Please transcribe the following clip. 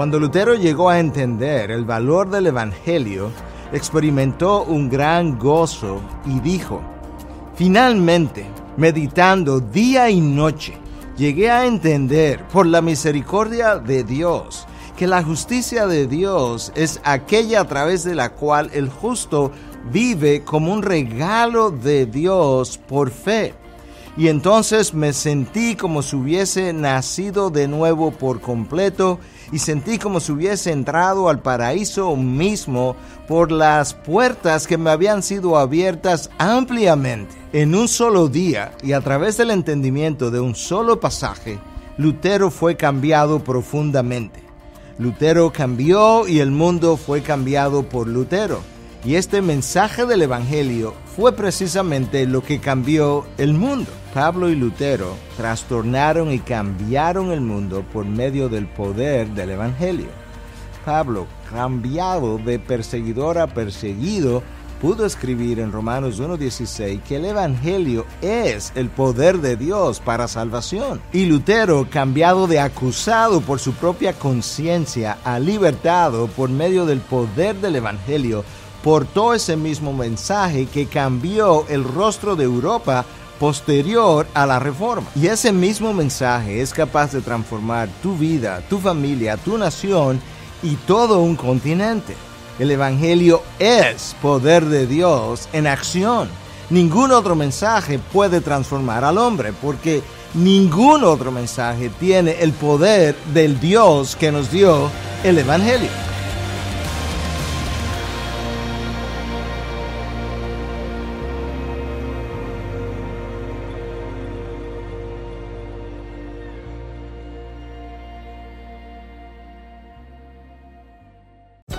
Cuando Lutero llegó a entender el valor del Evangelio, experimentó un gran gozo y dijo, finalmente, meditando día y noche, llegué a entender por la misericordia de Dios que la justicia de Dios es aquella a través de la cual el justo vive como un regalo de Dios por fe. Y entonces me sentí como si hubiese nacido de nuevo por completo y sentí como si hubiese entrado al paraíso mismo por las puertas que me habían sido abiertas ampliamente. En un solo día y a través del entendimiento de un solo pasaje, Lutero fue cambiado profundamente. Lutero cambió y el mundo fue cambiado por Lutero. Y este mensaje del Evangelio fue precisamente lo que cambió el mundo. Pablo y Lutero trastornaron y cambiaron el mundo por medio del poder del Evangelio. Pablo, cambiado de perseguidor a perseguido, pudo escribir en Romanos 1.16 que el Evangelio es el poder de Dios para salvación. Y Lutero, cambiado de acusado por su propia conciencia a libertado por medio del poder del Evangelio, portó ese mismo mensaje que cambió el rostro de Europa posterior a la reforma. Y ese mismo mensaje es capaz de transformar tu vida, tu familia, tu nación y todo un continente. El Evangelio es poder de Dios en acción. Ningún otro mensaje puede transformar al hombre porque ningún otro mensaje tiene el poder del Dios que nos dio el Evangelio.